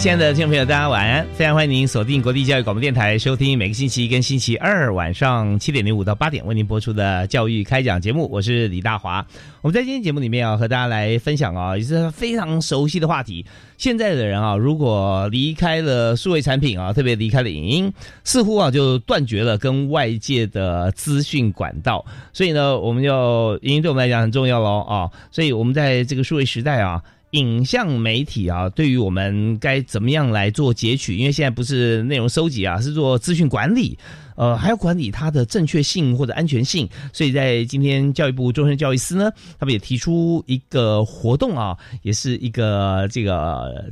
亲爱的听众朋友，大家晚安！非常欢迎您锁定国立教育广播电台，收听每个星期一跟星期二晚上七点零五到八点为您播出的教育开讲节目。我是李大华。我们在今天节目里面啊，和大家来分享啊，也是非常熟悉的话题。现在的人啊，如果离开了数位产品啊，特别离开了影音，似乎啊就断绝了跟外界的资讯管道。所以呢，我们要影音对我们来讲很重要喽啊！所以我们在这个数位时代啊。影像媒体啊，对于我们该怎么样来做截取？因为现在不是内容收集啊，是做资讯管理，呃，还要管理它的正确性或者安全性。所以在今天教育部终身教育司呢，他们也提出一个活动啊，也是一个这个。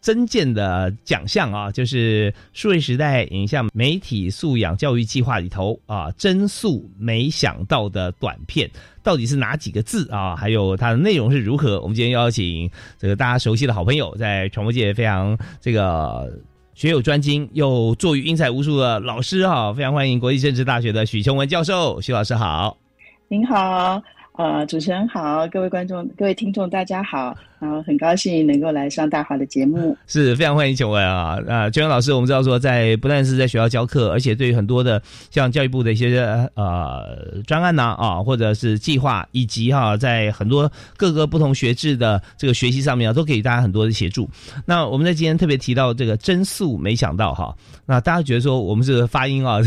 增建的奖项啊，就是数位时代影像媒体素养教育计划里头啊，真素没想到的短片，到底是哪几个字啊？还有它的内容是如何？我们今天邀请这个大家熟悉的好朋友，在传播界非常这个学有专精又作于英才无数的老师哈，非常欢迎国际政治大学的许琼文教授，许老师好，您好，呃，主持人好，各位观众、各位听众，大家好。然后很高兴能够来上大华的节目，是非常欢迎琼文啊啊！娟文老师，我们知道说，在不但是在学校教课，而且对于很多的像教育部的一些呃专案呐啊，或者是计划，以及哈在很多各个不同学制的这个学习上面啊，都给大家很多的协助。那我们在今天特别提到这个真素，没想到哈，那大家觉得说我们这个发音啊，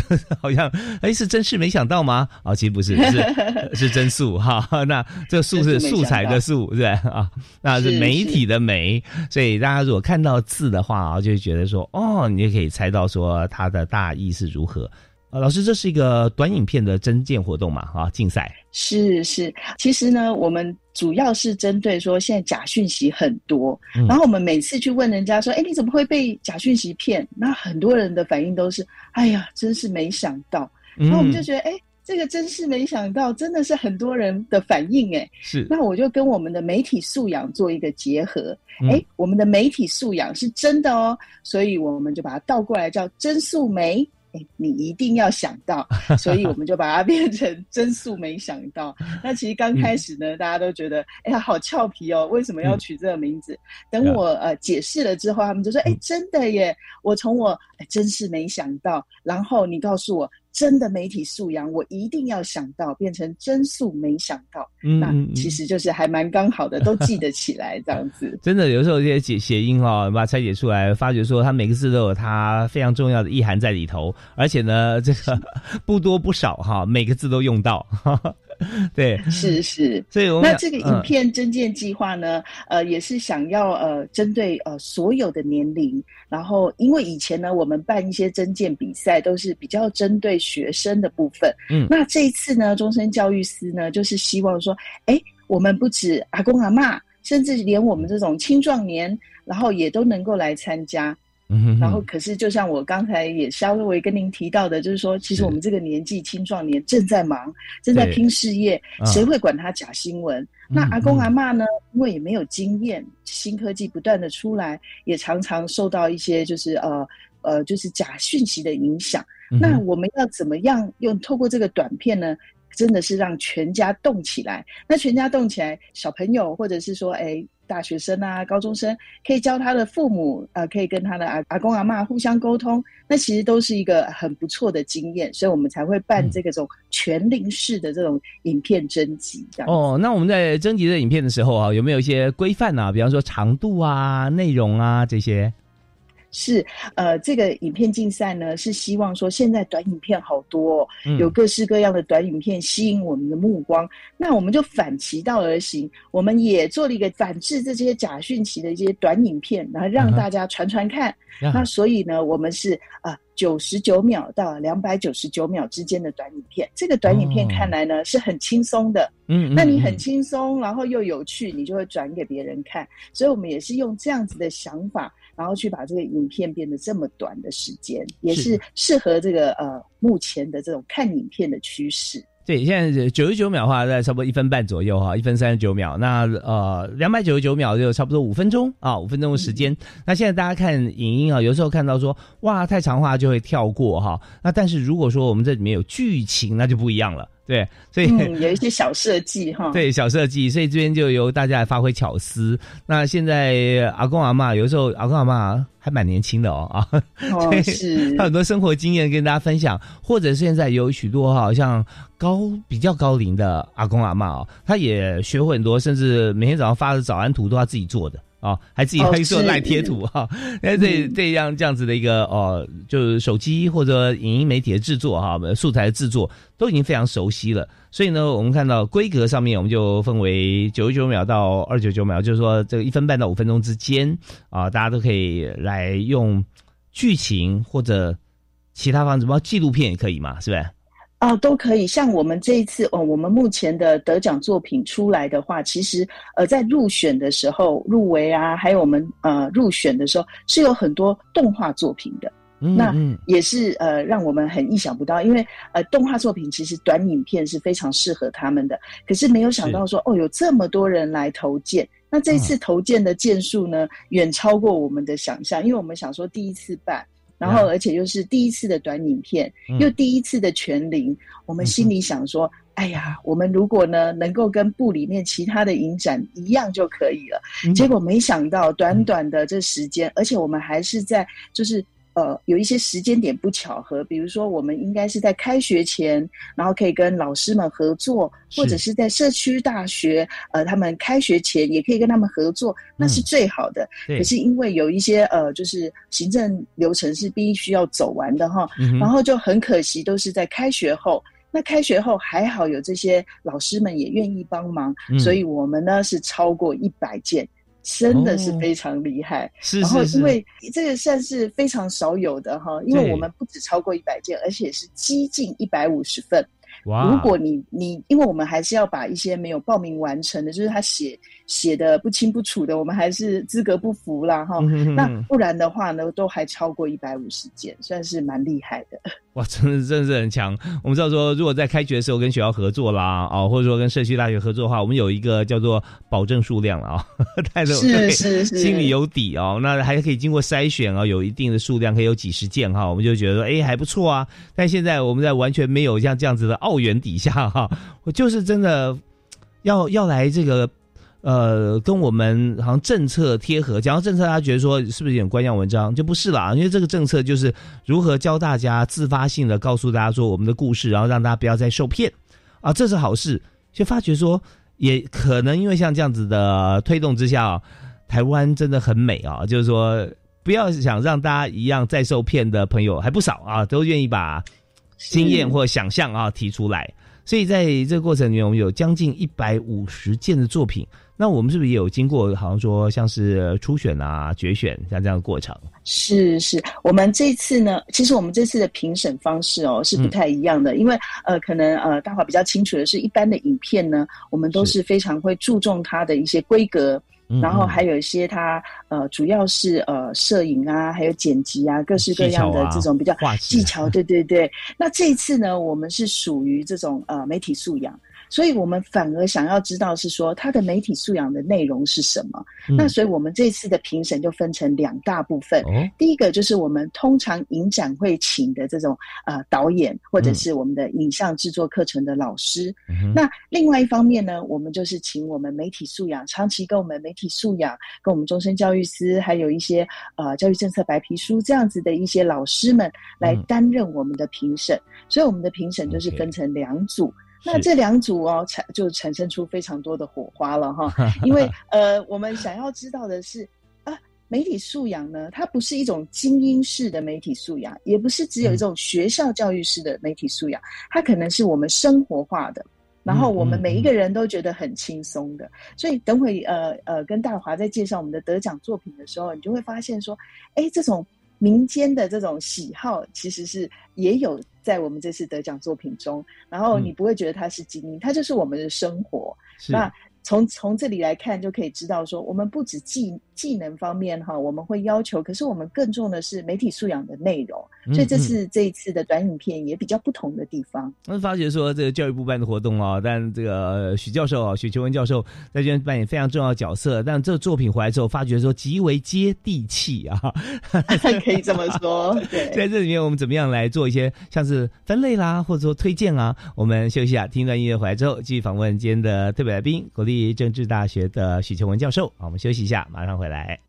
好像哎是真是没想到吗？啊，其实不是，是是真素哈。那这个素是素材的素，对啊，那。是媒体的媒，所以大家如果看到字的话啊，就会觉得说，哦，你就可以猜到说它的大意是如何。呃，老师，这是一个短影片的征件活动嘛？啊，竞赛是是，其实呢，我们主要是针对说现在假讯息很多，然后我们每次去问人家说，哎，你怎么会被假讯息骗？那很多人的反应都是，哎呀，真是没想到。然后我们就觉得，哎。这个真是没想到，真的是很多人的反应哎。是，那我就跟我们的媒体素养做一个结合。哎，我们的媒体素养是真的哦，所以我们就把它倒过来叫真素媒。哎，你一定要想到，所以我们就把它变成真素没想到。那其实刚开始呢，大家都觉得哎呀好俏皮哦，为什么要取这个名字？等我呃解释了之后，他们就说哎真的耶，我从我哎真是没想到，然后你告诉我。真的媒体素养，我一定要想到变成真素没想到，嗯那其实就是还蛮刚好的，都记得起来这样子。真的，有时候这些解谐音哦，把它拆解出来，发觉说它每个字都有它非常重要的意涵在里头，而且呢，这个 不多不少哈，每个字都用到。对，是是，所以我那这个影片增建计划呢，呃，也是想要呃，针对呃所有的年龄，然后因为以前呢，我们办一些增建比赛都是比较针对学生的部分，嗯，那这一次呢，终身教育司呢，就是希望说，哎，我们不止阿公阿妈，甚至连我们这种青壮年，然后也都能够来参加。然后，可是就像我刚才也稍微跟您提到的，就是说，其实我们这个年纪青壮年正在忙，正在拼事业，谁会管他假新闻？那阿公阿妈呢？因为也没有经验，新科技不断的出来，也常常受到一些就是呃呃就是假讯息的影响。那我们要怎么样用透过这个短片呢？真的是让全家动起来。那全家动起来，小朋友或者是说，哎。大学生啊，高中生可以教他的父母，呃，可以跟他的阿阿公阿妈互相沟通，那其实都是一个很不错的经验，所以我们才会办这个种全龄式的这种影片征集。哦，那我们在征集的影片的时候啊，有没有一些规范啊？比方说长度啊、内容啊这些？是，呃，这个影片竞赛呢，是希望说现在短影片好多，有各式各样的短影片吸引我们的目光，那我们就反其道而行，我们也做了一个反制这些假讯息的一些短影片，然后让大家传传看。那所以呢，我们是啊九十九秒到两百九十九秒之间的短影片，这个短影片看来呢是很轻松的，嗯，那你很轻松，然后又有趣，你就会转给别人看，所以我们也是用这样子的想法。然后去把这个影片变得这么短的时间，也是适合这个呃目前的这种看影片的趋势。对，现在九十九秒的话，在差不多一分半左右哈，一分三十九秒。那呃，两百九十九秒就差不多五分钟啊，五分钟的时间。那现在大家看影音啊，有时候看到说哇太长话就会跳过哈。那但是如果说我们这里面有剧情，那就不一样了。对，所以 有一些小设计哈。对，小设计，所以这边就由大家来发挥巧思。那现在阿公阿妈有时候阿公阿妈还蛮年轻的哦 啊，是，他很多生活经验跟大家分享，或者现在有许多哈像高比较高龄的阿公阿妈哦，他也学会很多，甚至每天早上发的早安图都他自己做的。哦，还自己会做赖贴图哈，那这这样这样子的一个哦，就是手机或者影音媒体的制作哈，素材的制作都已经非常熟悉了。所以呢，我们看到规格上面，我们就分为九十九秒到二九九秒，就是说这个一分半到五分钟之间啊，大家都可以来用剧情或者其他方式，包括纪录片也可以嘛，是不是？啊，都可以。像我们这一次哦，我们目前的得奖作品出来的话，其实呃，在入选的时候入围啊，还有我们呃入选的时候，是有很多动画作品的。那也是呃，让我们很意想不到，因为呃，动画作品其实短影片是非常适合他们的。可是没有想到说，哦，有这么多人来投件。那这次投件的件数呢，远超过我们的想象，因为我们想说第一次办。然后，而且又是第一次的短影片，又第一次的全零，我们心里想说：哎呀，我们如果呢能够跟部里面其他的影展一样就可以了。结果没想到，短短的这时间，而且我们还是在就是。呃，有一些时间点不巧合，比如说我们应该是在开学前，然后可以跟老师们合作，或者是在社区大学，呃，他们开学前也可以跟他们合作，那是最好的。可是因为有一些呃，就是行政流程是必须要走完的哈，然后就很可惜都是在开学后。那开学后还好有这些老师们也愿意帮忙，所以我们呢是超过一百件。真的是非常厉害，然后因为这个算是非常少有的哈，因为我们不止超过一百件，而且是接近一百五十份。哇！如果你你，因为我们还是要把一些没有报名完成的，就是他写写的不清不楚的，我们还是资格不符啦哈。那不然的话呢，都还超过一百五十件，算是蛮厉害的。哇，真的真的是很强。我们知道说，如果在开学的时候跟学校合作啦，啊，或者说跟社区大学合作的话，我们有一个叫做保证数量了啊，太多是是是，心里有底哦。那还可以经过筛选啊，有一定的数量，可以有几十件哈，我们就觉得说，哎，还不错啊。但现在我们在完全没有像这样子的澳元底下哈，我就是真的要要来这个。呃，跟我们好像政策贴合，讲到政策，他觉得说是不是有点官样文章？就不是啦，因为这个政策就是如何教大家自发性的告诉大家说我们的故事，然后让大家不要再受骗啊，这是好事。就发觉说，也可能因为像这样子的推动之下，台湾真的很美啊，就是说不要想让大家一样再受骗的朋友还不少啊，都愿意把经验或想象啊提出来。所以在这个过程里面，我们有将近一百五十件的作品。那我们是不是也有经过，好像说像是初选啊、决选像这样的过程？是是，我们这次呢，其实我们这次的评审方式哦是不太一样的，因为呃，可能呃，大华比较清楚的是，一般的影片呢，我们都是非常会注重它的一些规格，然后还有一些它呃，主要是呃，摄影啊，还有剪辑啊，各式各样的这种比较技巧，对对对。那这一次呢，我们是属于这种呃媒体素养。所以我们反而想要知道是说他的媒体素养的内容是什么。那所以我们这次的评审就分成两大部分。哦，第一个就是我们通常影展会请的这种呃导演，或者是我们的影像制作课程的老师。那另外一方面呢，我们就是请我们媒体素养长期跟我们媒体素养、跟我们终身教育司，还有一些呃教育政策白皮书这样子的一些老师们来担任我们的评审。所以我们的评审就是分成两组。那这两组哦，产就产生出非常多的火花了哈。因为呃，我们想要知道的是啊，媒体素养呢，它不是一种精英式的媒体素养，也不是只有一种学校教育式的媒体素养，它可能是我们生活化的，然后我们每一个人都觉得很轻松的。所以等会呃呃，跟大华在介绍我们的得奖作品的时候，你就会发现说，哎，这种民间的这种喜好其实是也有。在我们这次得奖作品中，然后你不会觉得它是精英，它就是我们的生活。那从从这里来看，就可以知道说，我们不止技技能方面哈，我们会要求，可是我们更重的是媒体素养的内容。所以这是这一次的短影片也比较不同的地方。我发觉说，这个教育部办的活动啊，但这个许教授啊，许秋文教授在这边扮演非常重要的角色。但这个作品回来之后，发觉说极为接地气啊，可以这么说。对，在这里面我们怎么样来做一些像是分类啦，或者说推荐啊？我们休息啊，听一段音乐回来之后，继续访问今天的特别来宾，国立政治大学的许秋文教授。好，我们休息一下，马上回来。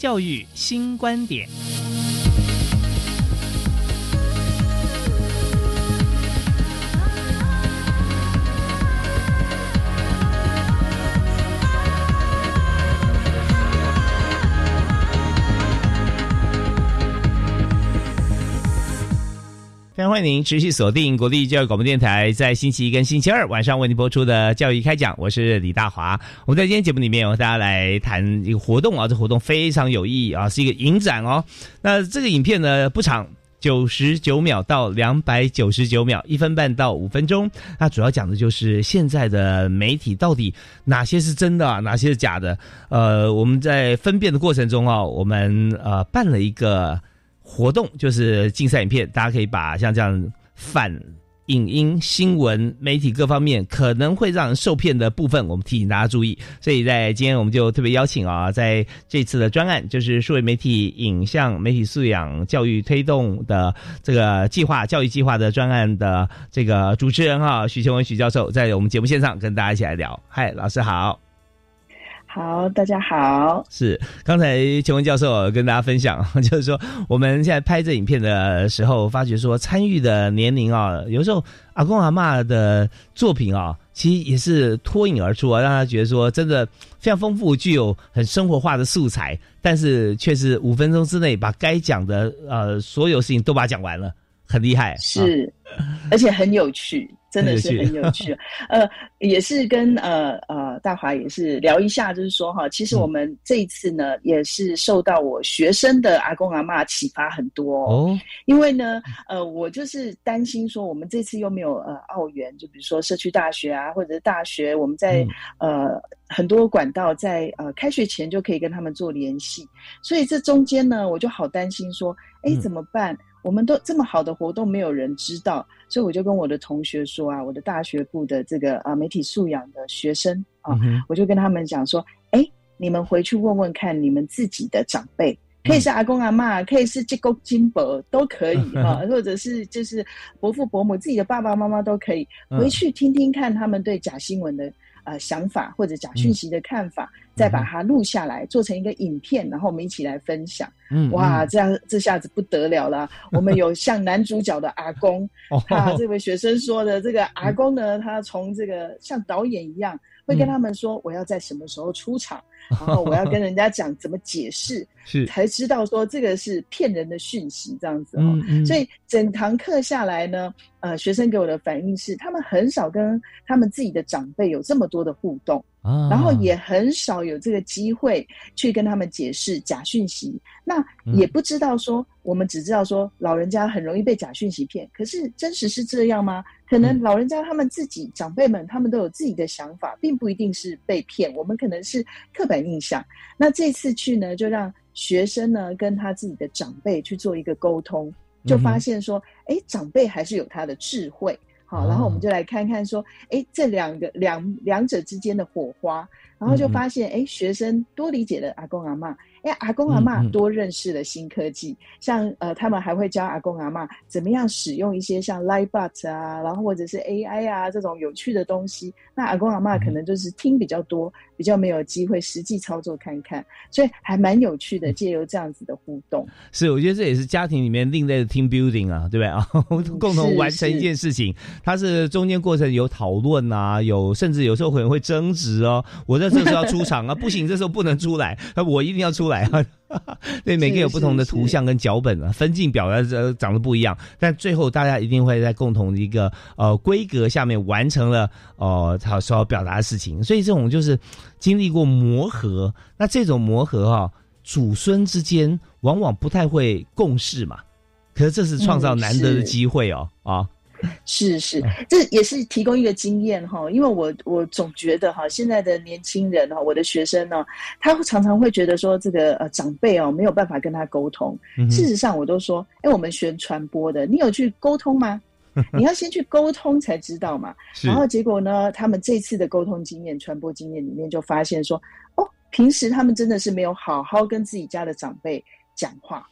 教育新观点。欢迎您持续锁定国立教育广播电台，在星期一跟星期二晚上为您播出的教育开讲，我是李大华。我们在今天节目里面，和大家来谈一个活动啊，这活动非常有意义啊，是一个影展哦。那这个影片呢不长，九十九秒到两百九十九秒，一分半到五分钟。那主要讲的就是现在的媒体到底哪些是真的，哪些是假的。呃，我们在分辨的过程中啊，我们呃办了一个。活动就是竞赛影片，大家可以把像这样反影音、新闻、媒体各方面可能会让人受骗的部分，我们提醒大家注意。所以在今天我们就特别邀请啊，在这次的专案就是数位媒体影像媒体素养教育推动的这个计划教育计划的专案的这个主持人哈，许秋文许教授在我们节目现场跟大家一起来聊。嗨，老师好。好，大家好。是刚才钱文教授跟大家分享，就是说我们现在拍这影片的时候，发觉说参与的年龄啊，有时候阿公阿妈的作品啊，其实也是脱颖而出啊，让他觉得说真的非常丰富，具有很生活化的素材，但是却是五分钟之内把该讲的呃所有事情都把它讲完了，很厉害。是，而且很有趣。真的是很有趣，呃，也是跟呃呃大华也是聊一下，就是说哈，其实我们这一次呢，也是受到我学生的阿公阿妈启发很多哦，因为呢，呃，我就是担心说，我们这次又没有呃澳元，就比如说社区大学啊，或者是大学，我们在呃很多管道在呃开学前就可以跟他们做联系，所以这中间呢，我就好担心说，哎，怎么办？我们都这么好的活动，没有人知道，所以我就跟我的同学说啊，我的大学部的这个啊媒体素养的学生啊，我就跟他们讲说，哎，你们回去问问看，你们自己的长辈，可以是阿公阿妈，可以是金公金伯，都可以 啊，或者是就是伯父伯母，自己的爸爸妈妈都可以，回去听听看他们对假新闻的呃想法或者假讯息的看法，再把它录下来，做成一个影片，然后我们一起来分享。嗯，哇，这样这下子不得了了！我们有像男主角的阿公，他 这位学生说的这个阿公呢，他从这个像导演一样，会跟他们说我要在什么时候出场。然后我要跟人家讲怎么解释，是才知道说这个是骗人的讯息这样子哦。所以整堂课下来呢，呃，学生给我的反应是，他们很少跟他们自己的长辈有这么多的互动。然后也很少有这个机会去跟他们解释假讯息，那也不知道说，我们只知道说老人家很容易被假讯息骗，可是真实是这样吗？可能老人家他们自己长辈们他们都有自己的想法，并不一定是被骗，我们可能是刻板印象。那这次去呢，就让学生呢跟他自己的长辈去做一个沟通，就发现说，哎，长辈还是有他的智慧。好，然后我们就来看看说，哎，这两个两两者之间的火花，然后就发现，哎，学生多理解了阿公阿妈。哎，阿公阿妈多认识了新科技，像呃，他们还会教阿公阿妈怎么样使用一些像 Livebot 啊，然后或者是 AI 啊这种有趣的东西。那阿公阿妈可能就是听比较多，比较没有机会实际操作看看，所以还蛮有趣的。借由这样子的互动，是我觉得这也是家庭里面另类的 team building 啊，对不对 啊？共同完成一件事情，它是中间过程有讨论啊，有甚至有时候可能会争执哦。我在这时候要出场啊，不行，这时候不能出来，我一定要出。来啊！对，每个有不同的图像跟脚本啊，分镜表啊，这长得不一样，但最后大家一定会在共同的一个呃规格下面完成了哦他所要表达的事情。所以这种就是经历过磨合，那这种磨合哈，祖孙之间往往不太会共事嘛，可是这是创造难得的机会哦啊。是是，这也是提供一个经验哈，因为我我总觉得哈，现在的年轻人哈，我的学生呢，他常常会觉得说这个呃长辈哦没有办法跟他沟通。事实上，我都说，哎，我们学传播的，你有去沟通吗？你要先去沟通才知道嘛。然后结果呢，他们这次的沟通经验、传播经验里面就发现说，哦，平时他们真的是没有好好跟自己家的长辈讲话。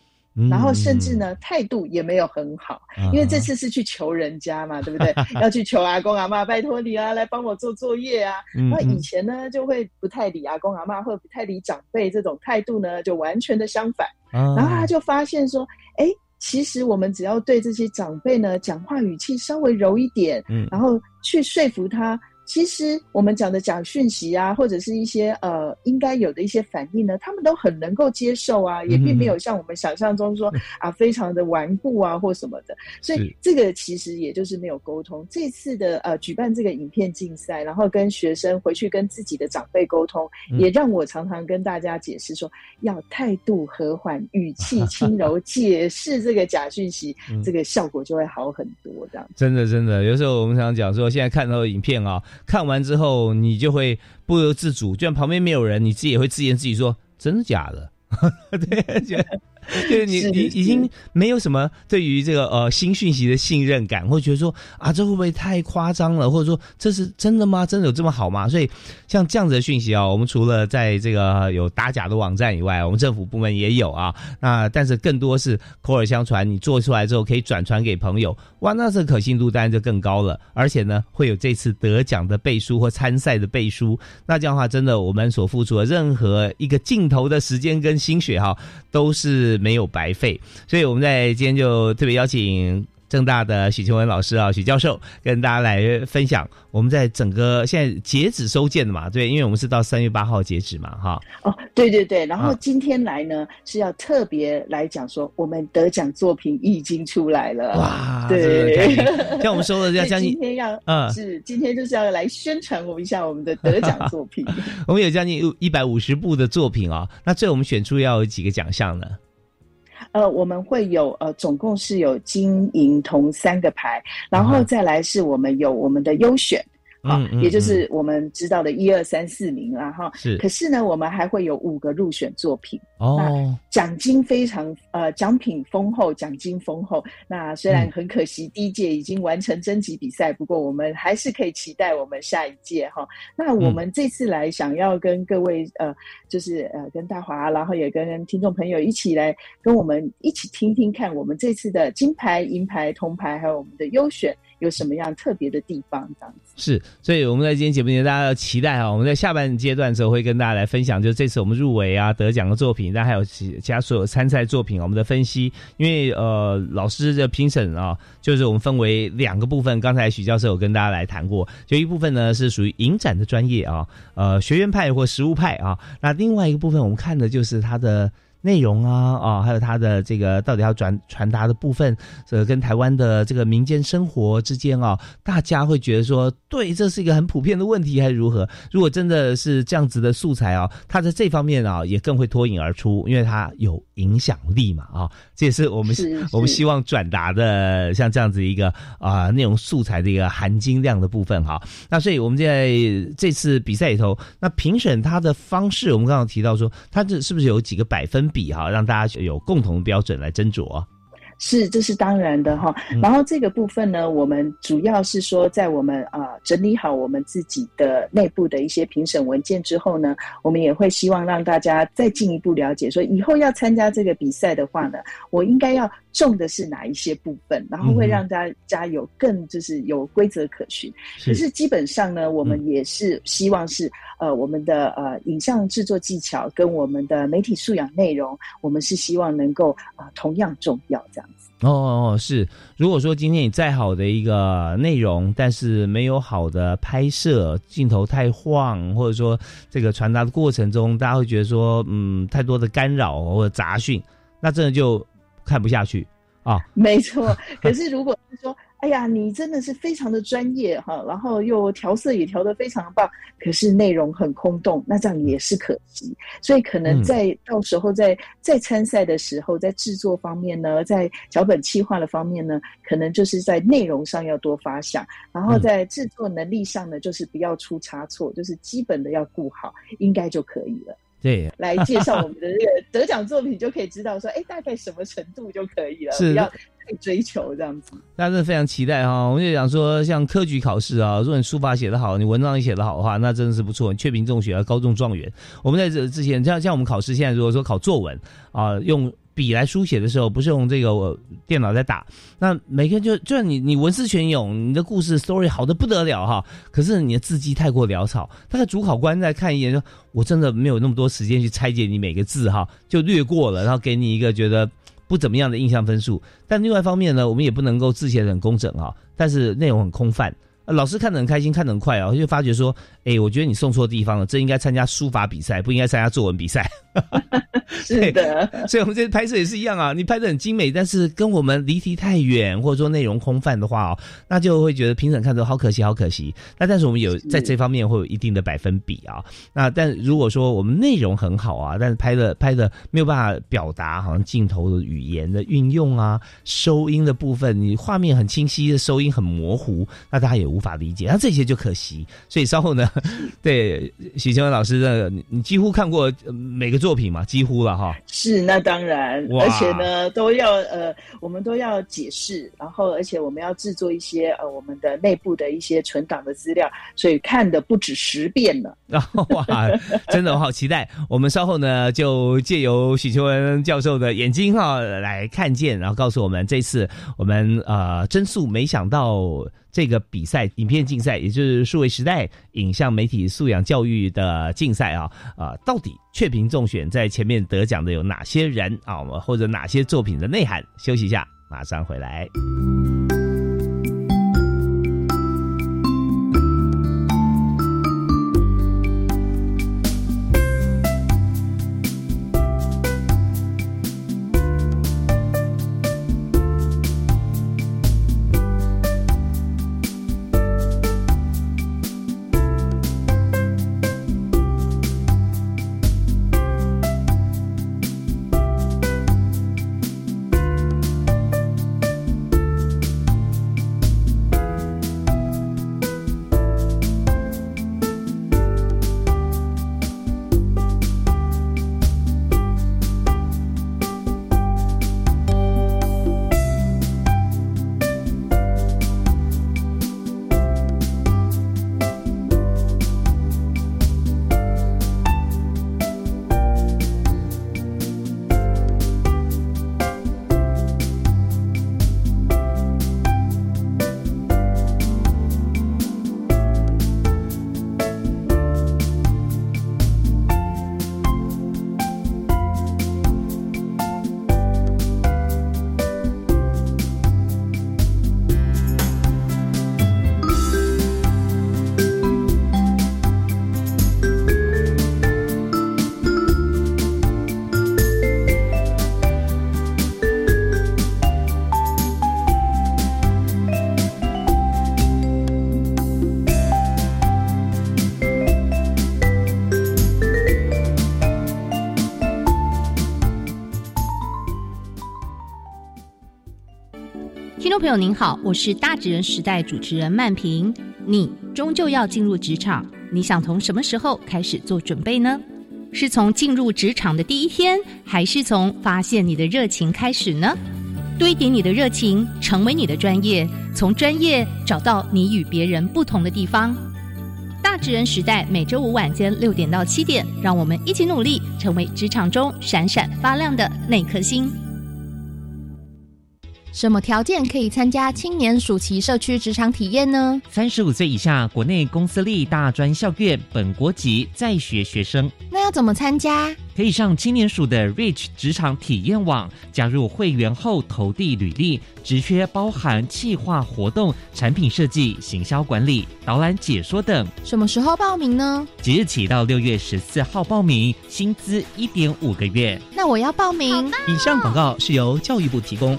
然后甚至呢，态度也没有很好，因为这次是去求人家嘛，对不对？要去求阿公阿妈，拜托你啊，来帮我做作业啊。那以前呢，就会不太理阿公阿妈，或不太理长辈，这种态度呢，就完全的相反。然后他就发现说，哎，其实我们只要对这些长辈呢，讲话语气稍微柔一点，然后去说服他。其实我们讲的假讯息啊，或者是一些呃应该有的一些反应呢，他们都很能够接受啊，也并没有像我们想象中说 啊非常的顽固啊或什么的。所以这个其实也就是没有沟通。这次的呃举办这个影片竞赛，然后跟学生回去跟自己的长辈沟通，也让我常常跟大家解释说，要态度和缓，语气轻柔，解释这个假讯息，这个效果就会好很多。这样真的真的，有时候我们常讲说，现在看到的影片啊。看完之后，你就会不由自主，就像旁边没有人，你自己也会自言自语说：“真的假的？” 对。就是你，你已经没有什么对于这个呃新讯息的信任感，或觉得说啊，这会不会太夸张了？或者说这是真的吗？真的有这么好吗？所以像这样子的讯息啊，我们除了在这个有打假的网站以外，我们政府部门也有啊。那但是更多是口耳相传，你做出来之后可以转传给朋友，哇，那这可信度当然就更高了。而且呢，会有这次得奖的背书或参赛的背书，那这样的话，真的我们所付出的任何一个镜头的时间跟心血哈，都是。没有白费，所以我们在今天就特别邀请正大的许清文老师啊，许教授跟大家来分享。我们在整个现在截止收件的嘛，对，因为我们是到三月八号截止嘛，哈。哦，对对对，然后今天来呢是要特别来讲说，我们得奖作品已经出来了。哇，对，像我们收了要 将近，今天要嗯是今天就是要来宣传我们一下我们的得奖作品。我们有将近一百五十部的作品啊，那最后我们选出要有几个奖项呢？呃，我们会有呃，总共是有金银铜三个牌，然后再来是我们有我们的优选，啊，也就是我们知道的一二三四名啦，哈。是。可是呢，我们还会有五个入选作品，哦，奖金非常呃，奖品丰厚，奖金丰厚。那虽然很可惜，第一届已经完成征集比赛，不过我们还是可以期待我们下一届哈。那我们这次来想要跟各位呃，就是呃，跟大华，然后也跟听众朋友一起来跟我们一起听听看，我们这次的金牌、银牌、铜牌，还有我们的优选。有什么样特别的地方？这样子是，所以我们在今天节目里面，大家要期待啊。我们在下半阶段的时候会跟大家来分享，就这次我们入围啊、得奖的作品，但还有其其他所有参赛作品，我们的分析。因为呃，老师的评审啊，就是我们分为两个部分。刚才许教授有跟大家来谈过，就一部分呢是属于影展的专业啊，呃，学院派或实物派啊。那另外一个部分，我们看的就是他的。内容啊啊，还有它的这个到底要传传达的部分，呃，跟台湾的这个民间生活之间啊，大家会觉得说，对，这是一个很普遍的问题，还是如何？如果真的是这样子的素材啊，它在这方面啊，也更会脱颖而出，因为它有影响力嘛啊，这也是我们我们希望转达的，像这样子一个啊内容素材的一个含金量的部分哈。那所以我们在这次比赛里头，那评审他的方式，我们刚刚提到说，他这是不是有几个百分？比哈，让大家有共同的标准来斟酌。是，这是当然的哈。然后这个部分呢，我们主要是说，在我们啊整理好我们自己的内部的一些评审文件之后呢，我们也会希望让大家再进一步了解，说以后要参加这个比赛的话呢，我应该要重的是哪一些部分，然后会让大家有更就是有规则可循。可是基本上呢，我们也是希望是。呃，我们的呃影像制作技巧跟我们的媒体素养内容，我们是希望能够啊同样重要这样子。哦哦是，如果说今天你再好的一个内容，但是没有好的拍摄，镜头太晃，或者说这个传达的过程中，大家会觉得说，嗯，太多的干扰或者杂讯，那真的就看不下去啊。没错，可是如果是说。哎呀，你真的是非常的专业哈，然后又调色也调得非常棒，可是内容很空洞，那这样也是可惜。所以可能在到时候在在参赛的时候，在制作方面呢，在脚本企划的方面呢，可能就是在内容上要多发想，然后在制作能力上呢，就是不要出差错，就是基本的要顾好，应该就可以了。对，来介绍我们的这个得奖作品，就可以知道说，哎，大概什么程度就可以了，不要太追求这样子。大家非常期待哈，我们就讲说，像科举考试啊，如果你书法写得好，你文章也写得好的话，那真的是不错，你确评中学啊，高中状元。我们在这之前，像像我们考试，现在如果说考作文啊，用。笔来书写的时候，不是用这个电脑在打，那每个人就就算你你文思泉涌，你的故事 story 好的不得了哈，可是你的字迹太过潦草，大概主考官在看一眼说，我真的没有那么多时间去拆解你每个字哈，就略过了，然后给你一个觉得不怎么样的印象分数。但另外一方面呢，我们也不能够字写的很工整哈，但是内容很空泛。老师看得很开心，看得很快啊，就发觉说，哎，我觉得你送错地方了，这应该参加书法比赛，不应该参加作文比赛。是的，所以我们这次拍摄也是一样啊，你拍的很精美，但是跟我们离题太远，或者说内容空泛的话哦，那就会觉得评审看着好可惜，好可惜。那但是我们有在这方面会有一定的百分比啊。那但如果说我们内容很好啊，但是拍的拍的没有办法表达，好像镜头的语言的运用啊，收音的部分，你画面很清晰，的收音很模糊，那大家也无法理解，那这些就可惜。所以稍后呢，对许清文老师的，你几乎看过每个作品嘛，几乎了哈。是，那当然，而且呢，都要呃，我们都要解释，然后而且我们要制作一些呃，我们的内部的一些存档的资料，所以看的不止十遍了。哇，真的我好期待！我们稍后呢，就借由许秋文教授的眼睛哈来看见，然后告诉我们这次我们呃真素没想到。这个比赛影片竞赛，也就是数位时代影像媒体素养教育的竞赛啊，啊，到底确评中选在前面得奖的有哪些人啊？或者哪些作品的内涵？休息一下，马上回来。朋友您好，我是大职人时代主持人曼平。你终究要进入职场，你想从什么时候开始做准备呢？是从进入职场的第一天，还是从发现你的热情开始呢？堆叠你的热情，成为你的专业，从专业找到你与别人不同的地方。大职人时代每周五晚间六点到七点，让我们一起努力，成为职场中闪闪发亮的那颗星。什么条件可以参加青年暑期社区职场体验呢？三十五岁以下国内公司立大专校院本国籍在学学生。那要怎么参加？可以上青年署的 Reach 职场体验网加入会员后投递履历，职缺包含企划活动、产品设计、行销管理、导览解说等。什么时候报名呢？即日起到六月十四号报名，薪资一点五个月。那我要报名。以上广告是由教育部提供。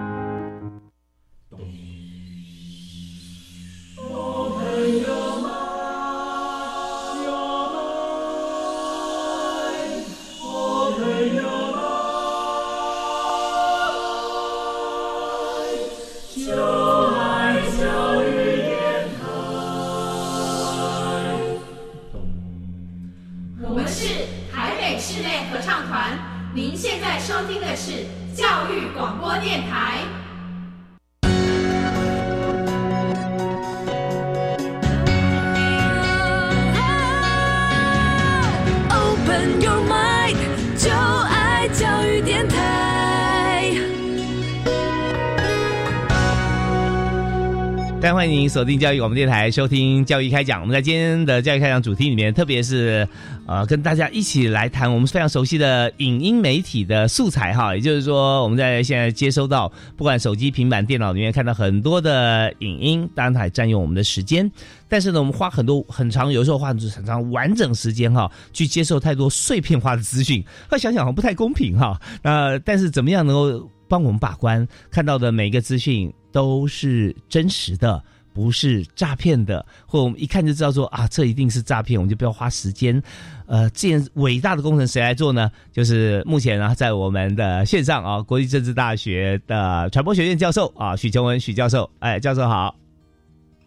锁定教育广播电台，收听教育开讲。我们在今天的教育开讲主题里面，特别是呃，跟大家一起来谈我们非常熟悉的影音媒体的素材哈。也就是说，我们在现在接收到，不管手机、平板电脑里面看到很多的影音，当然它也占用我们的时间。但是呢，我们花很多很长，有时候花很长完整时间哈，去接受太多碎片化的资讯。那想想好像不太公平哈。那但是怎么样能够帮我们把关，看到的每一个资讯都是真实的？不是诈骗的，或我们一看就知道说啊，这一定是诈骗，我们就不要花时间。呃，这件伟大的工程谁来做呢？就是目前呢，在我们的线上啊，国际政治大学的传播学院教授啊，许琼文许教授，哎，教授好。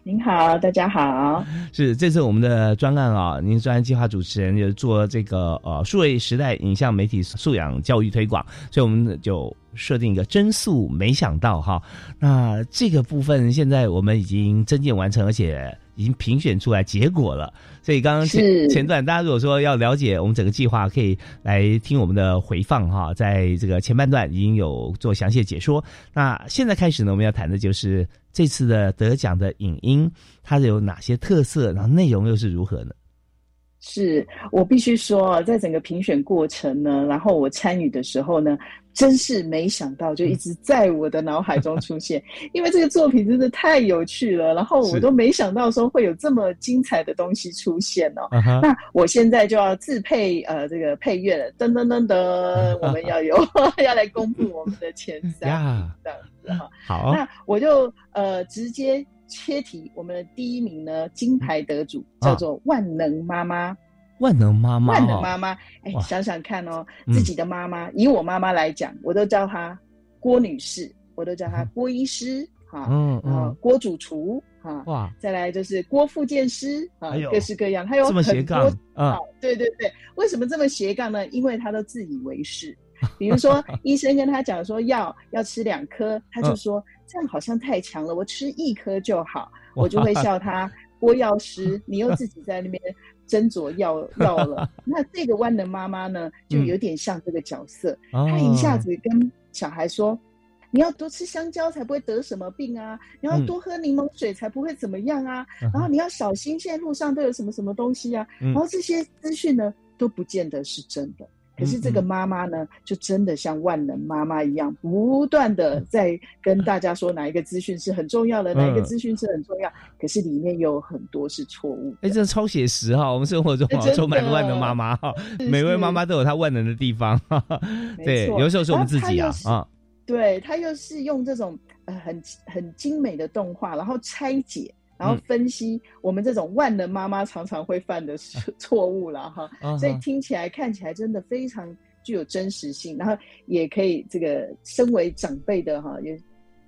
您好，大家好。是这次我们的专案啊，您专案计划主持人就做这个呃数位时代影像媒体素养教育推广，所以我们就设定一个真素。没想到哈，那这个部分现在我们已经增建完成，而且已经评选出来结果了。所以刚刚前前段，大家如果说要了解我们整个计划，可以来听我们的回放哈，在这个前半段已经有做详细的解说。那现在开始呢，我们要谈的就是。这次的得奖的影音，它有哪些特色？然后内容又是如何呢？是我必须说，在整个评选过程呢，然后我参与的时候呢，真是没想到，就一直在我的脑海中出现。因为这个作品真的太有趣了，然后我都没想到说会有这么精彩的东西出现哦。那我现在就要自配呃这个配乐了，噔噔噔噔，我们要有 要来公布我们的前三这样子哈。好，那我就呃直接切题，我们的第一名呢，金牌得主叫做万能妈妈。万能妈妈，万能妈妈，哎，想想看哦，自己的妈妈，以我妈妈来讲，我都叫她郭女士，我都叫她郭医师，哈，嗯嗯，郭主厨，哈，哇，再来就是郭副建师，啊，各式各样，还有很多啊，对对对，为什么这么斜杠呢？因为他都自以为是。比如说，医生跟他讲说要要吃两颗，他就说这样好像太强了，我吃一颗就好。我就会笑他郭药师，你又自己在那边斟酌药药了。那这个万能妈妈呢，就有点像这个角色，她一下子跟小孩说：“你要多吃香蕉才不会得什么病啊，你要多喝柠檬水才不会怎么样啊，然后你要小心，现在路上都有什么什么东西啊。”然后这些资讯呢，都不见得是真的。可是这个妈妈呢，就真的像万能妈妈一样，不断的在跟大家说哪一个资讯是很重要的，哪一个资讯是很重要。可是里面有很多是错误。哎，这超写实哈！我们生活中充满万能妈妈哈，每位妈妈都有她万能的地方。对，有时候是我们自己啊啊。对她又是用这种呃很很精美的动画，然后拆解。然后分析我们这种万能妈妈常常会犯的错误了哈，所以听起来看起来真的非常具有真实性，然后也可以这个身为长辈的哈，也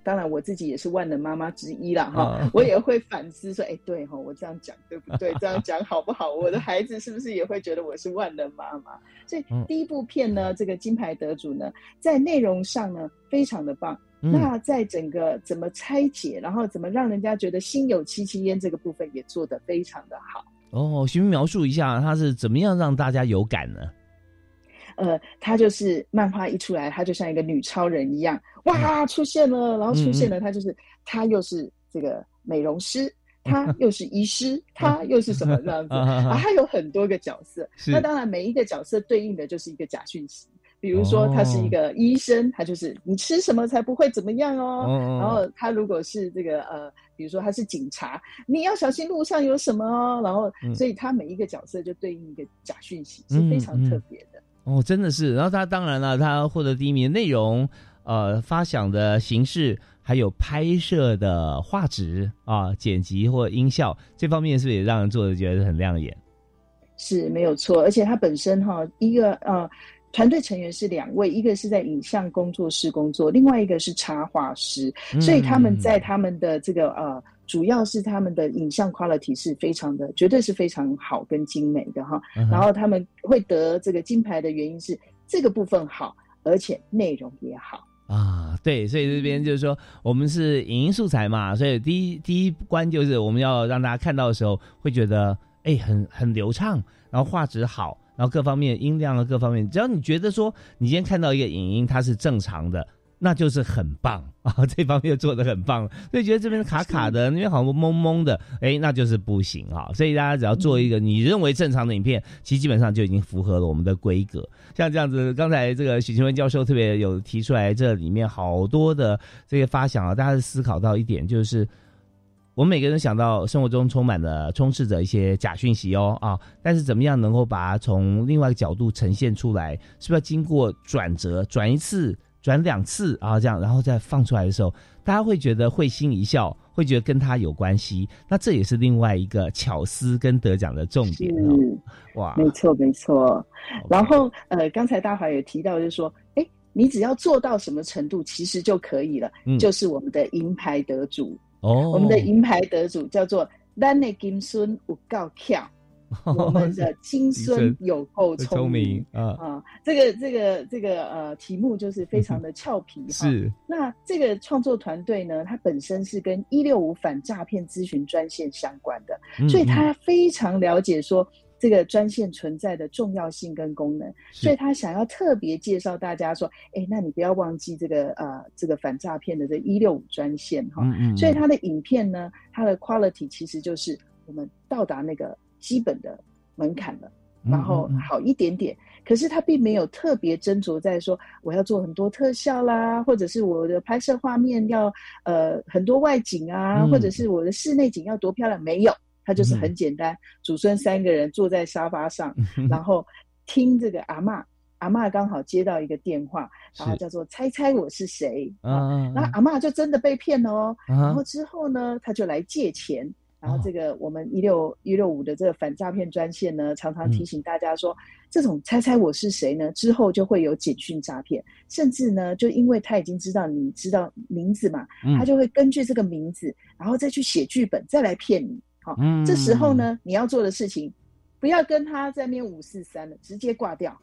当然我自己也是万能妈妈之一了哈，我也会反思说，哎对哈，我这样讲对不对？这样讲好不好？我的孩子是不是也会觉得我是万能妈妈？所以第一部片呢，这个金牌得主呢，在内容上呢非常的棒。那在整个怎么拆解，然后怎么让人家觉得心有戚戚焉这个部分也做得非常的好。哦，请描述一下他是怎么样让大家有感呢？呃，他就是漫画一出来，他就像一个女超人一样，哇，出现了，然后出现了，他就是他又是这个美容师，他又是医师，他又是什么这样子 啊？他有很多个角色，那当然每一个角色对应的就是一个假讯息。比如说，他是一个医生，他就是你吃什么才不会怎么样哦。然后他如果是这个呃，比如说他是警察，你要小心路上有什么哦。然后，所以他每一个角色就对应一个假讯息，是非常特别的。哦，真的是。然后他当然了，他获得第一名，内容、呃，发响的形式，还有拍摄的画质啊、剪辑或音效这方面，是不是也让人做的觉得很亮眼？是没有错，而且他本身哈一个呃。团队成员是两位，一个是在影像工作室工作，另外一个是插画师，所以他们在他们的这个呃，主要是他们的影像 quality 是非常的，绝对是非常好跟精美的哈。然后他们会得这个金牌的原因是这个部分好，而且内容也好啊。对，所以这边就是说，我们是影音素材嘛，所以第一第一关就是我们要让大家看到的时候会觉得哎很很流畅，然后画质好。然后各方面音量啊，各方面，只要你觉得说你今天看到一个影音它是正常的，那就是很棒 啊，这方面做的很棒。所以觉得这边卡卡的，那边好像懵懵的，哎，那就是不行啊。所以大家只要做一个你认为正常的影片，其实基本上就已经符合了我们的规格。像这样子，刚才这个许清文教授特别有提出来，这里面好多的这些发想啊，大家思考到一点就是。我们每个人想到生活中充满了充斥着一些假讯息哦啊，但是怎么样能够把它从另外一个角度呈现出来？是不是要经过转折，转一次，转两次啊？这样然后再放出来的时候，大家会觉得会心一笑，会觉得跟他有关系。那这也是另外一个巧思跟得奖的重点哦。哇，没错没错。然后呃，刚才大华也提到，就是说，哎，你只要做到什么程度，其实就可以了，就是我们的银牌得主。哦，我们的银牌得主叫做咱的金孙有够巧，我们的金孙有够聪明啊啊！这个这个这个呃题目就是非常的俏皮哈。是，那这个创作团队呢，它本身是跟一六五反诈骗咨询专线相关的，所以他非常了解说。这个专线存在的重要性跟功能，所以他想要特别介绍大家说，哎，那你不要忘记这个呃，这个反诈骗的这一六五专线哈。所以他的影片呢，它的 quality 其实就是我们到达那个基本的门槛了，然后好一点点。可是他并没有特别斟酌在说我要做很多特效啦，或者是我的拍摄画面要呃很多外景啊，或者是我的室内景要多漂亮，没有。他就是很简单，祖孙三个人坐在沙发上，然后听这个阿妈，阿妈刚好接到一个电话，然后叫做猜猜我是谁啊？然后阿妈就真的被骗了哦。然后之后呢，他就来借钱。然后这个我们一六一六五的这个反诈骗专线呢，常常提醒大家说，这种猜猜我是谁呢？之后就会有简讯诈骗，甚至呢，就因为他已经知道你知道名字嘛，他就会根据这个名字，然后再去写剧本，再来骗你。嗯，这时候呢，你要做的事情，不要跟他在面五四三了，直接挂掉。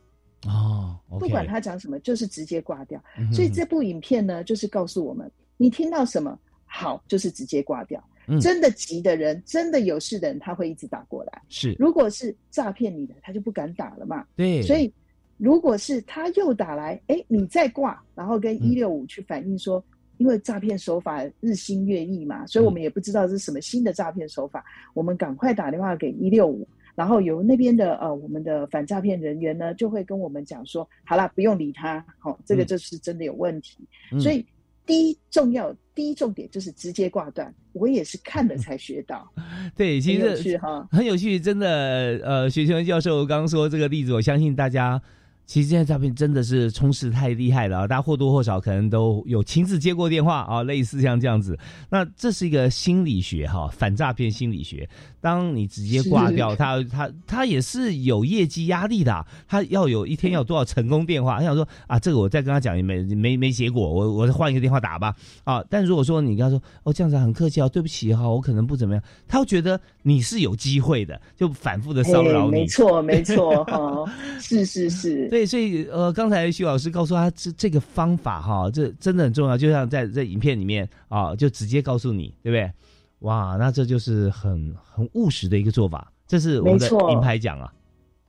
哦，不管他讲什么，就是直接挂掉。所以这部影片呢，就是告诉我们，你听到什么好，就是直接挂掉。真的急的人，真的有事的人，他会一直打过来。是，如果是诈骗你的，他就不敢打了嘛。对，所以如果是他又打来，哎，你再挂，然后跟一六五去反映说。因为诈骗手法日新月异嘛，所以我们也不知道这是什么新的诈骗手法。我们赶快打电话给一六五，然后由那边的呃我们的反诈骗人员呢，就会跟我们讲说，好啦，不用理他，好、这个嗯就是真的有问题。嗯所以第一重要第一重点就是直接挂断，我也是看了才学到，对，其很有实趣哈。很有趣，真的。呃，许秋文教授刚刚说这个例子，我相信大家其实现在诈骗真的是充斥太厉害了啊，大家或多或少可能都有亲自接过电话啊，类似像这样子。那这是一个心理学哈，反诈骗心理学。当你直接挂掉他，他他也是有业绩压力的啊、他要有一天要有多少成功电话，他想说啊，这个我再跟他讲也没没没结果，我我换一个电话打吧啊。但如果说你跟他说哦这样子很客气哦，对不起哈、我可能不怎么样，他会觉得你是有机会的，就反复的骚扰你。哎没错，没错，哈，是是是，对，所以呃，刚才徐老师告诉他这这个方法哈，这真的很重要，就像在在影片里面啊，就直接告诉你，对不对？哇，那这就是很很务实的一个做法，这是我们的没错银牌奖啊。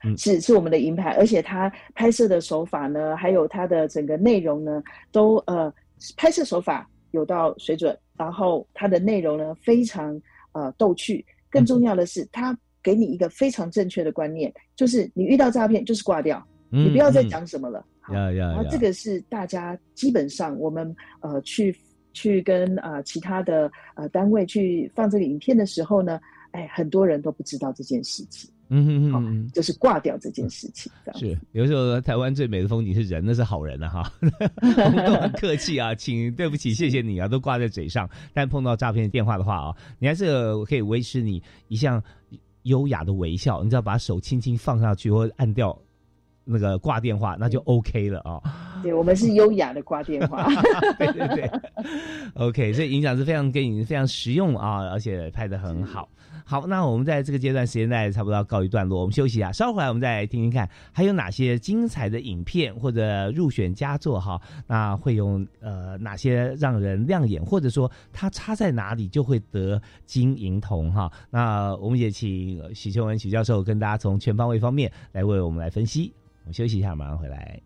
嗯是是我们的银牌，而且他拍摄的手法呢，还有他的整个内容呢，都呃拍摄手法有到水准，然后它的内容呢非常呃逗趣，更重要的是他给你一个非常正确的观念，就是你遇到诈骗就是挂掉，你不要再讲什么了。呀呀！然后这个是大家基本上我们呃去去跟呃其他的呃单位去放这个影片的时候呢，哎，很多人都不知道这件事情，嗯哼哼哼，就是挂掉这件事情。这样是有时候台湾最美的风景是人，那是好人啊哈，我们都很客气啊，请对不起，谢谢你啊，都挂在嘴上。但碰到诈骗电话的话啊，你还是可以维持你一向优雅的微笑，你只要把手轻轻放下去或按掉那个挂电话，那就 OK 了啊。对，我们是优雅的挂电话。对对对，OK，所以影响是非常给你非常实用啊，而且拍的很好。好，那我们在这个阶段时间内差不多要告一段落，我们休息一下，稍后来我们再来听听看还有哪些精彩的影片或者入选佳作哈。那会有呃哪些让人亮眼，或者说它差在哪里就会得金银铜哈。那我们也请呃许秋文许教授跟大家从全方位方面来为我们来分析。我们休息一下，马上回来。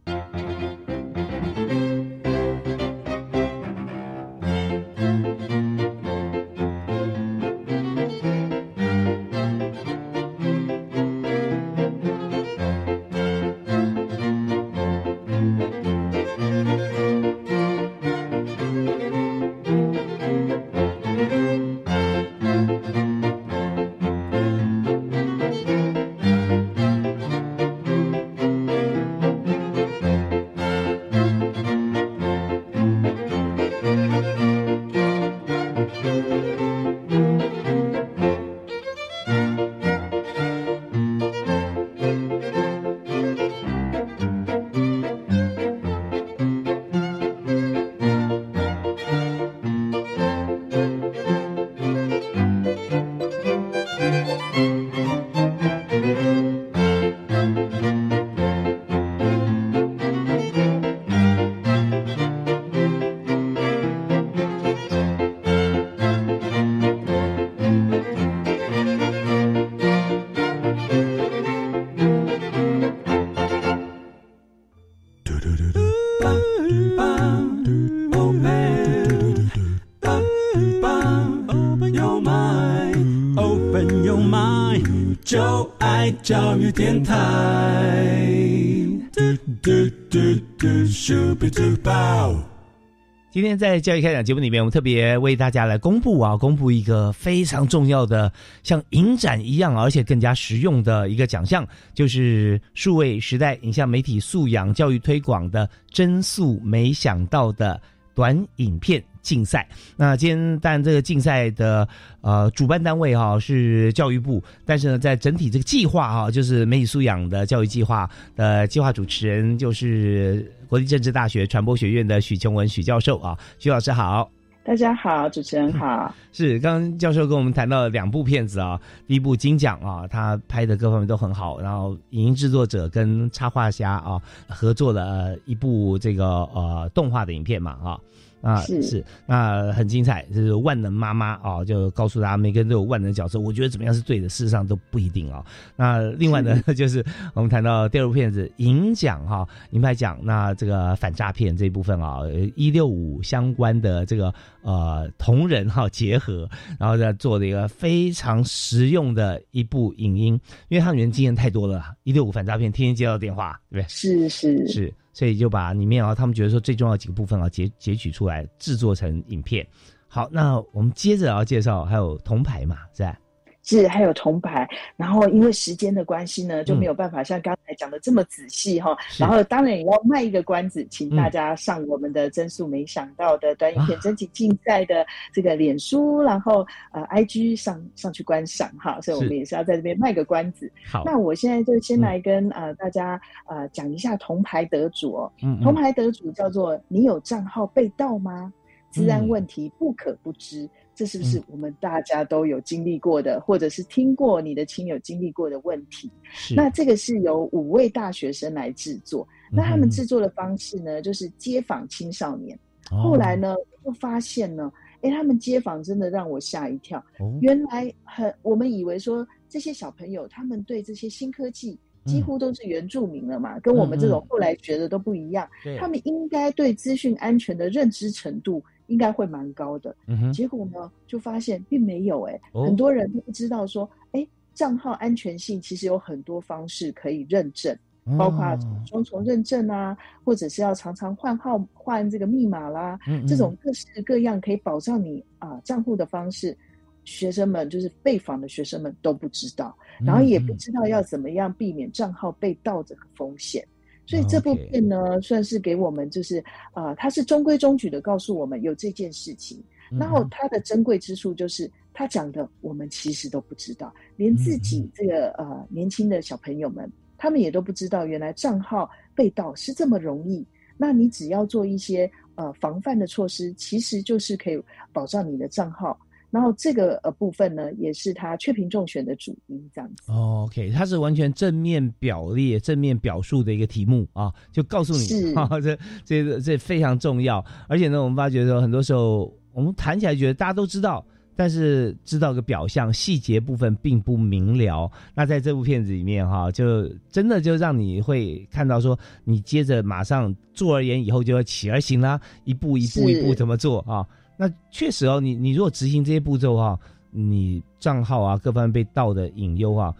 教育电台。嘟嘟嘟嘟咻比嘟爆。今天在教育开讲节目里面，我们特别为大家来公布啊，公布一个非常重要的，像影展一样，而且更加实用的一个奖项，就是数位时代影像媒体素养教育推广的真素没想到的短影片竞赛。那今天但这个竞赛的呃主办单位哈、是教育部，但是呢，在整体这个计划哈、就是媒体素养的教育计划的计划主持人就是国立政治大学传播学院的许琼文许教授啊，许老师好。大家好，主持人好。是，刚刚教授跟我们谈到了两部片子啊，第一部金奖啊，他拍的各方面都很好，然后影音制作者跟插画家啊合作了、一部这个呃动画的影片嘛啊。啊，是是那很精彩，就是万能妈妈啊，就告诉大家每个人都有万能角色，我觉得怎么样是对的，事实上都不一定啊。那另外呢，就是我们谈到第二部片子银奖哈，银牌奖，那这个反诈骗这一部分啊，一六五相关的这个呃同仁哈结合，然后再做了一个非常实用的一部影音，因为它里面经验太多了，一六五反诈骗天天接到电话，对不对？是是是，所以就把里面啊，他们觉得说最重要的几个部分啊，截截取出来制作成影片。好，那我们接着要介绍还有铜牌嘛，是吧？是还有铜牌，然后因为时间的关系呢，就没有办法像刚才讲的这么仔细哈。然后当然也要卖一个关子，请大家上我们的真素没想到的短影片征集竞赛的这个脸书，然后呃 IG 上上去观赏哈。所以我们也是要在这边卖个关子。好，那我现在就先来跟呃大家呃讲一下铜牌得主哦。嗯，铜牌得主叫做你有账号被盗吗？治安问题不可不知。这是不是我们大家都有经历过的，或者是听过你的亲友经历过的问题？那这个是由五位大学生来制作。那他们制作的方式呢，就是街访青少年。后来呢，就发现呢，哎，他们街访真的让我吓一跳。原来很，我们以为说这些小朋友他们对这些新科技几乎都是原住民了嘛，跟我们这种后来学的都不一样。他们应该对资讯安全的认知程度。应该会蛮高的，结果呢，就发现并没有哎，很多人都不知道说，哎，账号安全性其实有很多方式可以认证，包括双重认证啊，或者是要常常换号换这个密码啦，这种各式各样可以保障你啊账户的方式，学生们就是被访的学生们都不知道，然后也不知道要怎么样避免账号被盗这个风险。所以这部片呢，算是给我们就是，呃，它是中规中矩的告诉我们有这件事情。然后它的珍贵之处就是，他讲的我们其实都不知道，连自己这个呃年轻的小朋友们，他们也都不知道，原来账号被盗是这么容易。那你只要做一些呃防范的措施，其实就是可以保障你的账号。然后这个呃部分呢，也是他确评中选的主因，这样子。OK，它是完全正面表列、正面表述的一个题目啊，就告诉你，这这个这非常重要。而且呢，我们发觉说，很多时候我们谈起来觉得大家都知道，但是知道个表象，细节部分并不明了。那在这部片子里面哈，就真的就让你会看到说，你接着马上做而言，以后就要起而行啦，一步一步一步怎么做啊？那确实哦，你你如果执行这些步骤哈，你账号啊各方面被盗的隐忧啊，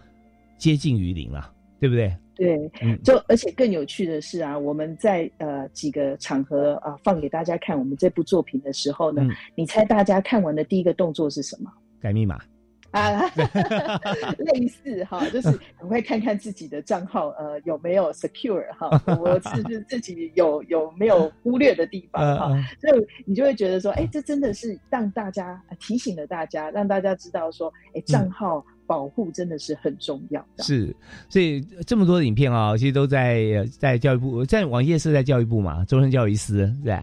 接近于零了，对不对？对，就而且更有趣的是啊，我们在呃几个场合啊放给大家看我们这部作品的时候呢，你猜大家看完的第一个动作是什么？改密码。啊，类似哈，就是赶快看看自己的账号，呃，有没有 secure 哈，我是不是自己有有没有忽略的地方哈，所以你就会觉得说，哎，这真的是让大家提醒了大家，让大家知道说，哎，账号保护真的是很重要的。是，所以这么多的影片啊，其实都在在教育部，在网页是在教育部嘛，终身教育司对。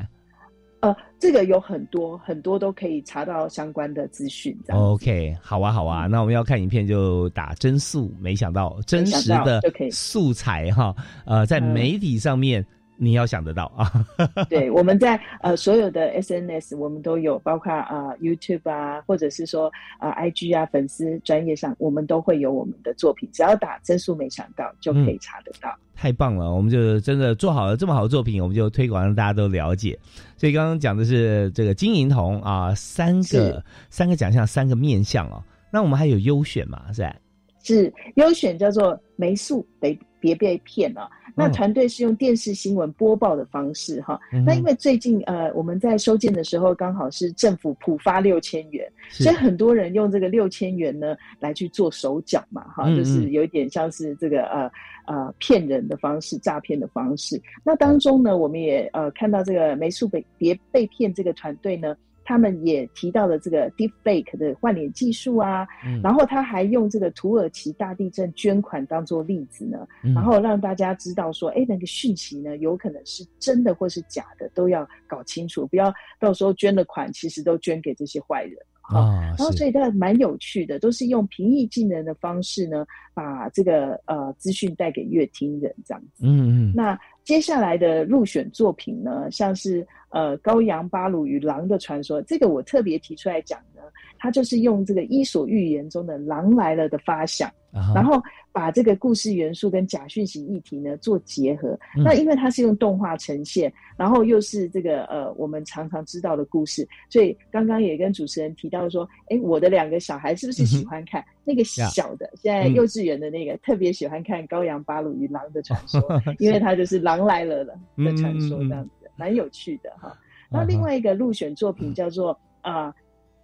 呃，这个有很多很多都可以查到相关的资讯。OK，好啊，好啊，那我们要看影片就打真素，没想到真实的素材哈，呃，在媒体上面。你要想得到啊！对，我们在呃所有的 SNS 我们都有，包括啊 YouTube 啊，或者是说啊 IG 啊粉丝专业上，我们都会有我们的作品。只要打“真素没想到”就可以查得到。太棒了，我们就真的做好了这么好的作品，我们就推广让大家都了解。所以刚刚讲的是这个金银铜啊，三个三个奖项，三个面相哦。那我们还有优选嘛？是吧？是优选叫做没素别。别被骗了。那团队是用电视新闻播报的方式哈。那因为最近呃我们在收件的时候刚好是政府普发六千元，所以很多人用这个六千元呢来去做手脚嘛哈，就是有一点像是这个呃呃骗人的方式、诈骗的方式。那当中呢，我们也呃看到这个梅树被别被骗这个团队呢。他们也提到了这个 deepfake 的换脸技术啊，然后他还用这个土耳其大地震捐款当做例子呢，然后让大家知道说，哎，那个讯息呢有可能是真的或是假的，都要搞清楚，不要到时候捐了款，其实都捐给这些坏人啊。然后所以它蛮有趣的，都是用平易近人的方式呢，把这个呃资讯带给乐听人这样子。嗯嗯。那接下来的入选作品呢，像是呃《羔羊巴鲁与狼的传说》，这个我特别提出来讲呢，它就是用这个《伊索寓言》中的“狼来了”的发想，然后把这个故事元素跟假讯息议题呢做结合。那因为它是用动画呈现，然后又是这个呃我们常常知道的故事，所以刚刚也跟主持人提到说，哎，我的两个小孩是不是喜欢看那个小的？现在幼稚园的那个特别喜欢看《羔羊巴鲁与狼的传说 》，因为它就是狼来了了的传说，这样子蛮有趣的哈。那另外一个入选作品叫做啊，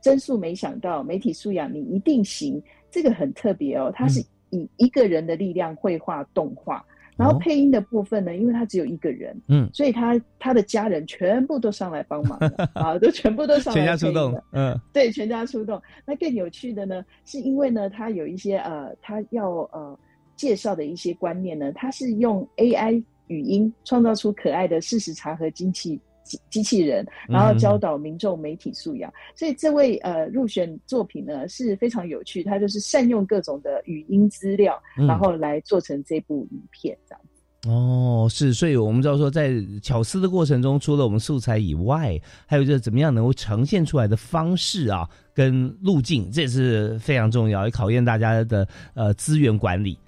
真素没想到媒体素养你一定行，这个很特别哦，它是以一个人的力量绘画动画。然后配音的部分呢，因为他只有一个人，嗯，所以他他的家人全部都上来帮忙 啊，都全部都上来全家出动，嗯，对，全家出动。那更有趣的呢，是因为呢，他有一些呃，他要呃介绍的一些观念呢，他是用 AI 语音创造出可爱的事实查核机器。机机器人，然后教导民众媒体素养，所以这位呃入选作品呢是非常有趣，他就是善用各种的语音资料，然后来做成这部影片这样子。哦，是，所以我们知道说，在巧思的过程中，除了我们素材以外，还有就是怎么样能够呈现出来的方式啊，跟路径，这也是非常重要，也考验大家的呃资源管理。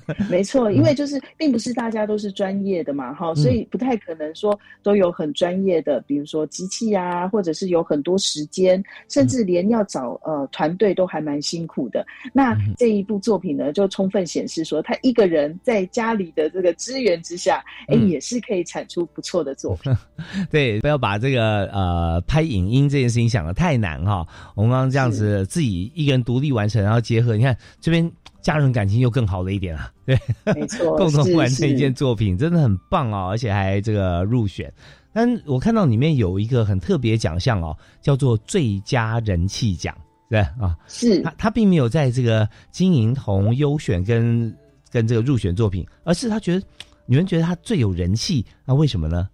没错，因为就是并不是大家都是专业的嘛，哈，所以不太可能说都有很专业的，比如说机器啊，或者是有很多时间，甚至连要找呃团队都还蛮辛苦的。那这一部作品呢，就充分显示说，他一个人在家里的这个资源之下，哎，也是可以产出不错的作品。对，不要把这个呃拍影音这件事情想的太难哈。我们刚刚这样子自己一个人独立完成，然后结合，你看这边。家人感情又更好了一点啊，对，没错，共同完成一件作品真的很棒哦，而且还这个入选。但我看到里面有一个很特别奖项哦，叫做最佳人气奖，对啊，是。他他并没有在这个金银铜优选跟跟这个入选作品，而是他觉得你们觉得他最有人气，那为什么呢？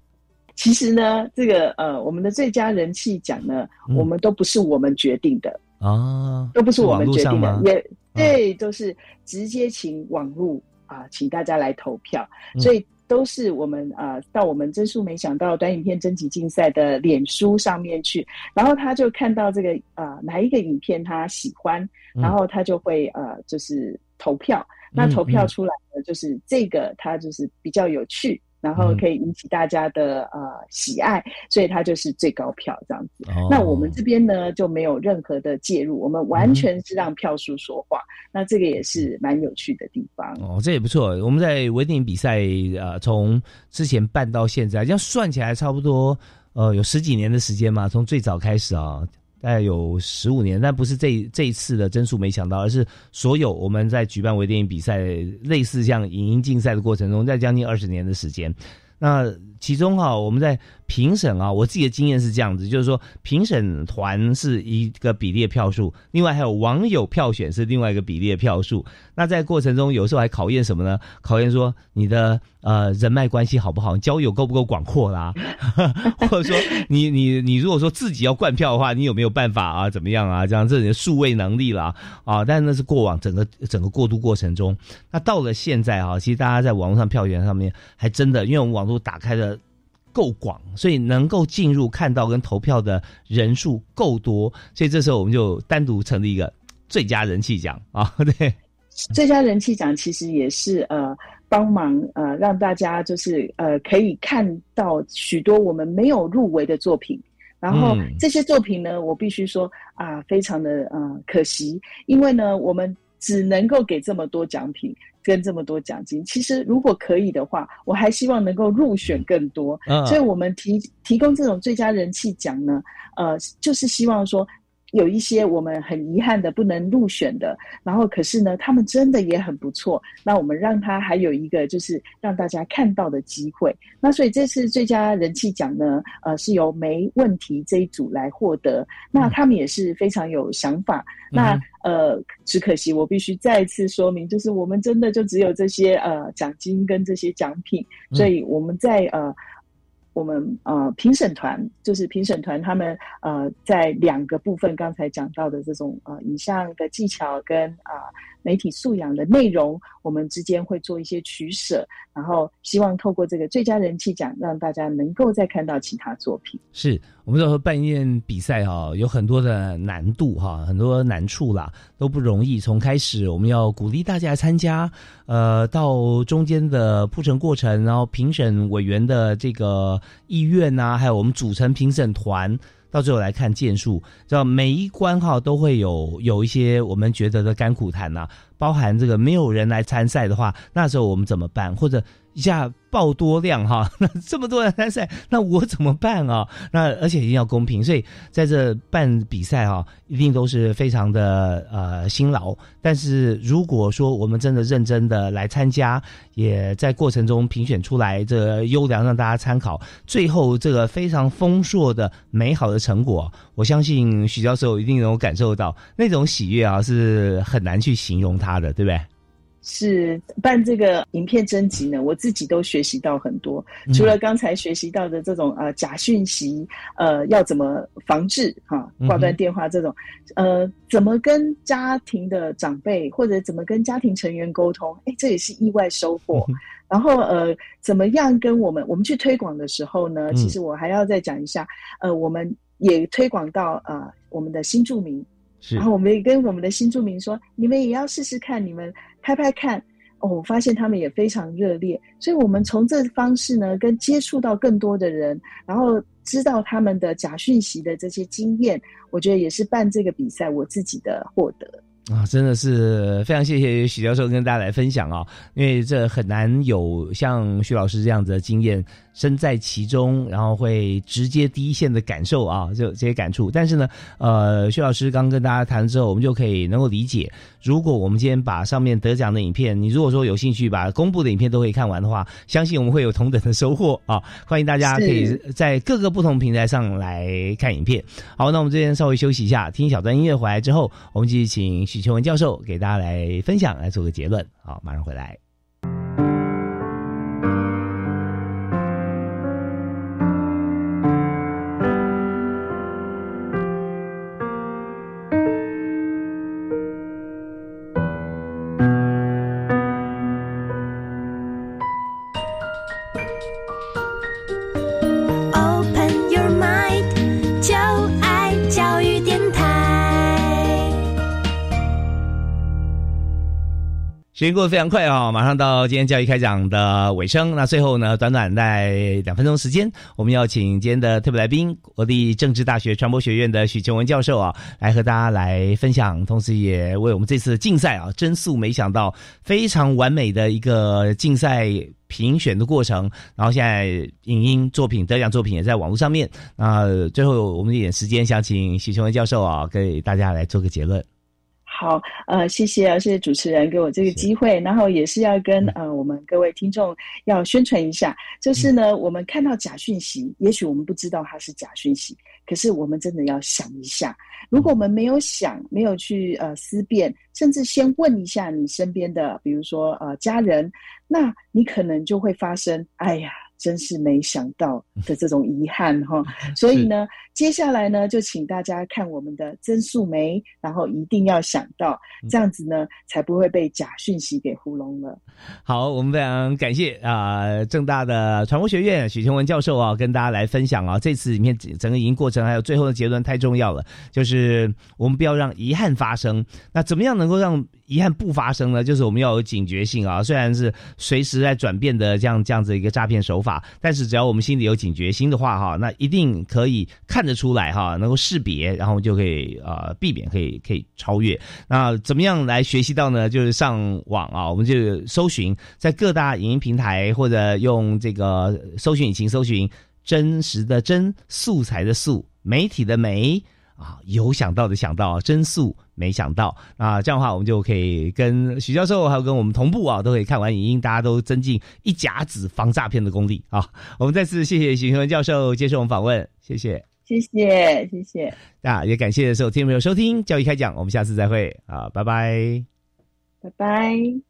其实呢，这个呃，我们的最佳人气奖呢，我们都不是我们决定的。啊，都不是我们决定的，也。对，都是直接请网络啊，请大家来投票，所以都是我们啊，到我们真数没想到短影片征集竞赛的脸书上面去，然后他就看到这个啊，哪一个影片他喜欢，然后他就会呃，就是投票，那投票出来的就是这个，他就是比较有趣。然后可以引起大家的呃喜爱，所以它就是最高票这样子。那我们这边呢就没有任何的介入，我们完全是让票数说话。那这个也是蛮有趣的地方。哦，这也不错。我们在微电影比赛呃，从之前办到现在，这样算起来差不多呃有十几年的时间嘛，从最早开始啊。大概有十五年，但不是这这一次的增速没想到，而是所有我们在举办微电影比赛，类似像影音竞赛的过程中，在将近二十年的时间，那其中哈，我们在。评审啊，我自己的经验是这样子，就是说评审团是一个比例的票数，另外还有网友票选是另外一个比例的票数。那在过程中，有时候还考验什么呢？考验说你的呃人脉关系好不好，交友够不够广阔啦，或者说你你你如果说自己要灌票的话，你有没有办法啊？怎么样啊？这样这的数位能力啦啊，但是那是过往整个整个过渡过程中。那到了现在啊，其实大家在网络上票源上面还真的，因为我们网络打开的。够广，所以能够进入看到跟投票的人数够多，所以这时候我们就单独成立一个最佳人气奖啊。对，最佳人气奖其实也是呃帮忙呃让大家就是呃可以看到许多我们没有入围的作品，然后这些作品呢，我必须说啊非常的呃可惜，因为呢我们只能够给这么多奖品。跟这么多奖金，其实如果可以的话，我还希望能够入选更多。所以，我们提提供这种最佳人气奖呢，呃，就是希望说。有一些我们很遗憾的不能入选的，然后可是呢，他们真的也很不错。那我们让他还有一个就是让大家看到的机会。那所以这次最佳人气奖呢，呃，是由没问题这一组来获得。那他们也是非常有想法。那呃，只可惜我必须再次说明，就是我们真的就只有这些呃奖金跟这些奖品，所以我们在呃。我们呃评审团，就是评审团他们呃在两个部分刚才讲到的这种呃影像的技巧跟啊、媒体素养的内容，我们之间会做一些取舍，然后希望透过这个最佳人气奖，让大家能够再看到其他作品。是我们说办一件比赛哈、有很多的难度哈、很多难处啦，都不容易。从开始我们要鼓励大家参加，呃，到中间的铺陈过程，然后评审委员的这个意愿呐、还有我们组成评审团。到最后来看剑术，知道每一关哈都会有有一些我们觉得的甘苦谈呐、包含这个没有人来参赛的话，那时候我们怎么办？或者一下爆多量哈，那这么多人参赛，那我怎么办啊？那而且一定要公平，所以在这办比赛哈，一定都是非常的呃辛劳。但是如果说我们真的认真的来参加，也在过程中评选出来这优良让大家参考，最后这个非常丰硕的美好的成果，我相信许教授一定能够感受到那种喜悦啊，是很难去形容它的，对不对？是办这个影片征集呢，我自己都学习到很多。嗯除了刚才学习到的这种呃假讯息，呃要怎么防治哈、挂断电话这种，呃怎么跟家庭的长辈或者怎么跟家庭成员沟通，哎，这也是意外收获。然后呃，怎么样跟我们我们去推广的时候呢？嗯其实我还要再讲一下，呃，我们也推广到呃我们的新住民，是然后我们也跟我们的新住民说，你们也要试试看，你们拍拍看。哦，我发现他们也非常热烈，所以我们从这方式呢，跟接触到更多的人，然后知道他们的假讯息的这些经验，我觉得也是办这个比赛我自己的获得。啊，真的是非常谢谢许教授跟大家来分享啊，因为这很难有像徐老师这样子的经验，身在其中，然后会直接第一线的感受啊，这这些感触。但是呢，呃，薛老师刚跟大家谈之后，我们就可以能够理解，如果我们今天把上面得奖的影片，你如果说有兴趣把公布的影片都可以看完的话，相信我们会有同等的收获啊！欢迎大家可以在各个不同平台上来看影片。好，那我们这边稍微休息一下，听一小段音乐回来之后，我们继续请许秋文教授给大家来分享，来做个结论。好，马上回来。时间过得非常快啊、马上到今天教育开讲的尾声。那最后呢，短短在两分钟时间，我们要请今天的特别来宾，国立政治大学传播学院的许琼文教授啊，来和大家来分享，同时也为我们这次竞赛啊，真素没想到非常完美的一个竞赛评选的过程。然后现在影音作品、得奖作品也在网络上面。那最后我们一点时间，想请许琼文教授啊，给大家来做个结论。好，呃，谢谢啊，谢谢主持人给我这个机会，然后也是要跟嗯。呃我们各位听众要宣传一下，就是呢，我们看到假讯息，也许我们不知道它是假讯息，可是我们真的要想一下，如果我们没有想，没有去呃思辨，甚至先问一下你身边的，比如说呃家人，那你可能就会发生，哎呀。真是没想到的这种遗憾哈，所以呢，接下来呢，就请大家看我们的曾素梅，然后一定要想到，这样子呢，才不会被假讯息给糊弄了。好，我们非常感谢啊、正大的传播学院许琼文教授啊，跟大家来分享啊，这次里面整整个影音过程还有最后的结论太重要了，就是我们不要让遗憾发生。那怎么样能够让遗憾不发生呢？就是我们要有警觉性啊，虽然是随时在转变的这样这样子一个诈骗手法，但是只要我们心里有警觉心的话哈，那一定可以看得出来哈，能够识别，然后就可以呃避免，可以可以超越。那怎么样来学习到呢？就是上网啊，我们就搜寻在各大影音平台或者用这个搜寻引擎搜寻真实的真素材的素媒体的媒啊，有想到的想到，真素没想到啊，这样的话我们就可以跟许教授还有跟我们同步啊，都可以看完影音，大家都增进一甲子防诈骗的功力啊。我们再次谢谢许文教授接受我们访问，谢谢。谢谢，谢谢。那，也感谢所有听众朋友收听教育开讲，我们下次再会啊，拜拜。拜拜。